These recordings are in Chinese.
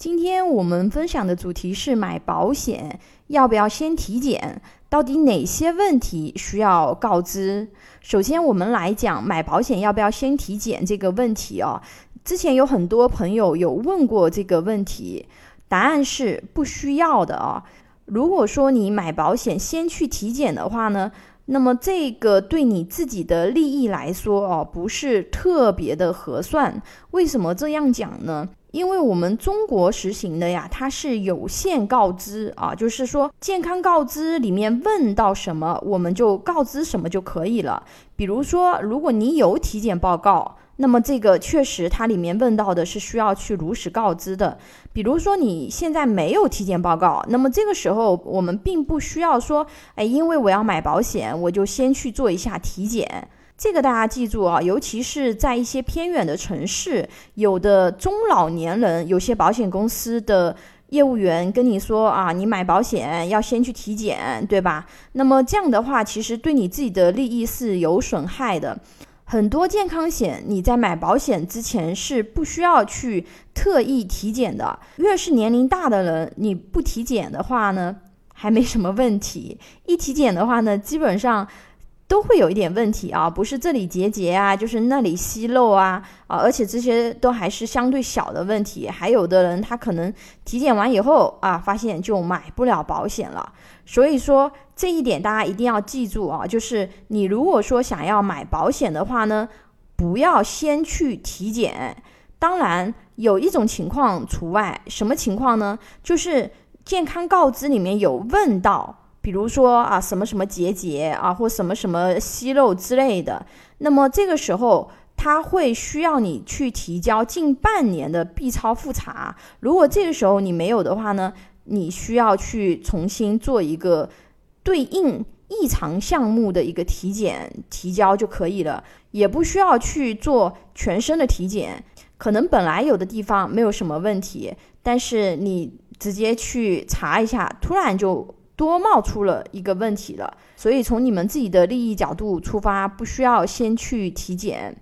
今天我们分享的主题是买保险要不要先体检？到底哪些问题需要告知？首先，我们来讲买保险要不要先体检这个问题哦。之前有很多朋友有问过这个问题，答案是不需要的哦。如果说你买保险先去体检的话呢，那么这个对你自己的利益来说哦，不是特别的合算。为什么这样讲呢？因为我们中国实行的呀，它是有限告知啊，就是说健康告知里面问到什么，我们就告知什么就可以了。比如说，如果你有体检报告，那么这个确实它里面问到的是需要去如实告知的。比如说你现在没有体检报告，那么这个时候我们并不需要说，哎，因为我要买保险，我就先去做一下体检。这个大家记住啊，尤其是在一些偏远的城市，有的中老年人，有些保险公司的业务员跟你说啊，你买保险要先去体检，对吧？那么这样的话，其实对你自己的利益是有损害的。很多健康险，你在买保险之前是不需要去特意体检的。越是年龄大的人，你不体检的话呢，还没什么问题；一体检的话呢，基本上。都会有一点问题啊，不是这里结节啊，就是那里息肉啊啊，而且这些都还是相对小的问题。还有的人他可能体检完以后啊，发现就买不了保险了。所以说这一点大家一定要记住啊，就是你如果说想要买保险的话呢，不要先去体检。当然有一种情况除外，什么情况呢？就是健康告知里面有问到。比如说啊，什么什么结节啊，或什么什么息肉之类的，那么这个时候他会需要你去提交近半年的 B 超复查。如果这个时候你没有的话呢，你需要去重新做一个对应异常项目的一个体检提交就可以了，也不需要去做全身的体检。可能本来有的地方没有什么问题，但是你直接去查一下，突然就。多冒出了一个问题了，所以从你们自己的利益角度出发，不需要先去体检。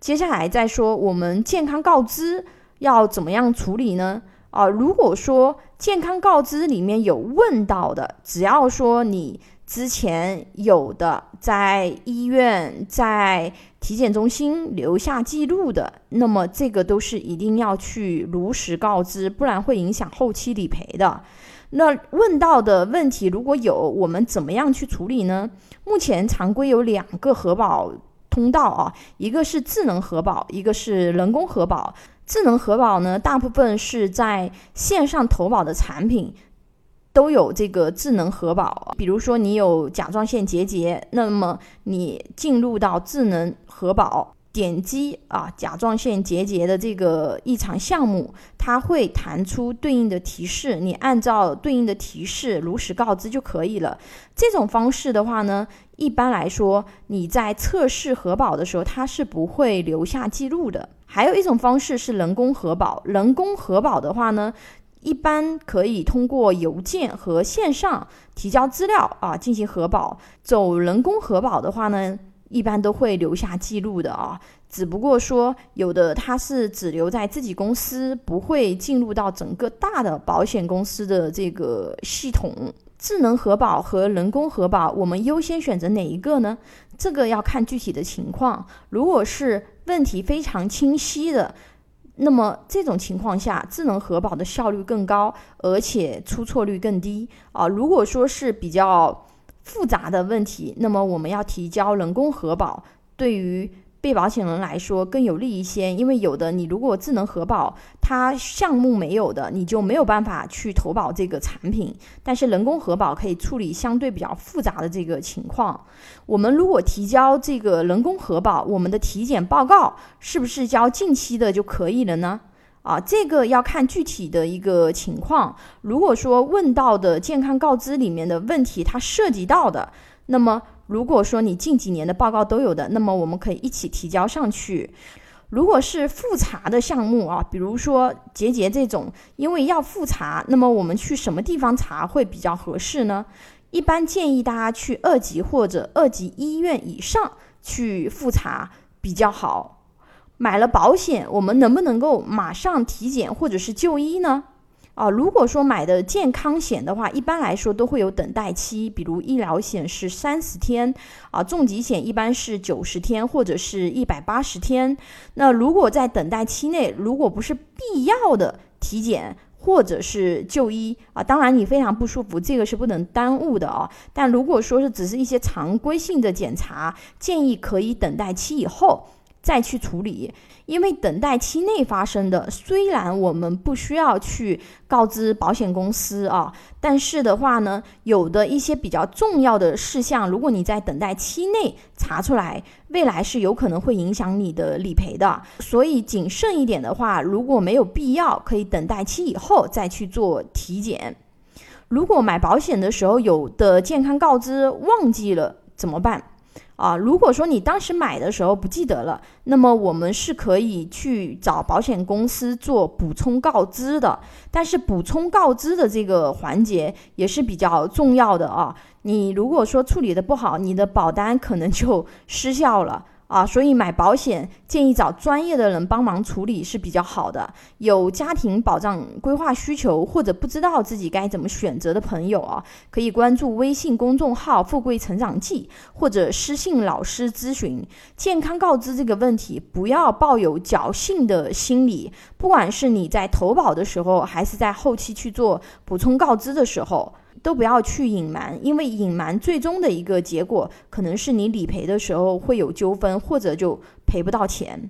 接下来再说我们健康告知要怎么样处理呢？啊，如果说健康告知里面有问到的，只要说你之前有的在医院、在体检中心留下记录的，那么这个都是一定要去如实告知，不然会影响后期理赔的。那问到的问题如果有，我们怎么样去处理呢？目前常规有两个核保通道啊，一个是智能核保，一个是人工核保。智能核保呢，大部分是在线上投保的产品都有这个智能核保。比如说你有甲状腺结节，那么你进入到智能核保。点击啊，甲状腺结节的这个异常项目，它会弹出对应的提示，你按照对应的提示如实告知就可以了。这种方式的话呢，一般来说你在测试核保的时候，它是不会留下记录的。还有一种方式是人工核保，人工核保的话呢，一般可以通过邮件和线上提交资料啊进行核保。走人工核保的话呢。一般都会留下记录的啊，只不过说有的它是只留在自己公司，不会进入到整个大的保险公司的这个系统。智能核保和人工核保，我们优先选择哪一个呢？这个要看具体的情况。如果是问题非常清晰的，那么这种情况下，智能核保的效率更高，而且出错率更低啊。如果说是比较。复杂的问题，那么我们要提交人工核保，对于被保险人来说更有利一些。因为有的你如果智能核保，它项目没有的，你就没有办法去投保这个产品。但是人工核保可以处理相对比较复杂的这个情况。我们如果提交这个人工核保，我们的体检报告是不是交近期的就可以了呢？啊，这个要看具体的一个情况。如果说问到的健康告知里面的问题，它涉及到的，那么如果说你近几年的报告都有的，那么我们可以一起提交上去。如果是复查的项目啊，比如说结节这种，因为要复查，那么我们去什么地方查会比较合适呢？一般建议大家去二级或者二级医院以上去复查比较好。买了保险，我们能不能够马上体检或者是就医呢？啊，如果说买的健康险的话，一般来说都会有等待期，比如医疗险是三十天，啊，重疾险一般是九十天或者是一百八十天。那如果在等待期内，如果不是必要的体检或者是就医啊，当然你非常不舒服，这个是不能耽误的啊。但如果说是只是一些常规性的检查，建议可以等待期以后。再去处理，因为等待期内发生的，虽然我们不需要去告知保险公司啊，但是的话呢，有的一些比较重要的事项，如果你在等待期内查出来，未来是有可能会影响你的理赔的。所以谨慎一点的话，如果没有必要，可以等待期以后再去做体检。如果买保险的时候有的健康告知忘记了怎么办？啊，如果说你当时买的时候不记得了，那么我们是可以去找保险公司做补充告知的。但是补充告知的这个环节也是比较重要的啊。你如果说处理的不好，你的保单可能就失效了。啊，所以买保险建议找专业的人帮忙处理是比较好的。有家庭保障规划需求或者不知道自己该怎么选择的朋友啊，可以关注微信公众号“富贵成长记”或者私信老师咨询健康告知这个问题。不要抱有侥幸的心理，不管是你在投保的时候，还是在后期去做补充告知的时候。都不要去隐瞒，因为隐瞒最终的一个结果，可能是你理赔的时候会有纠纷，或者就赔不到钱。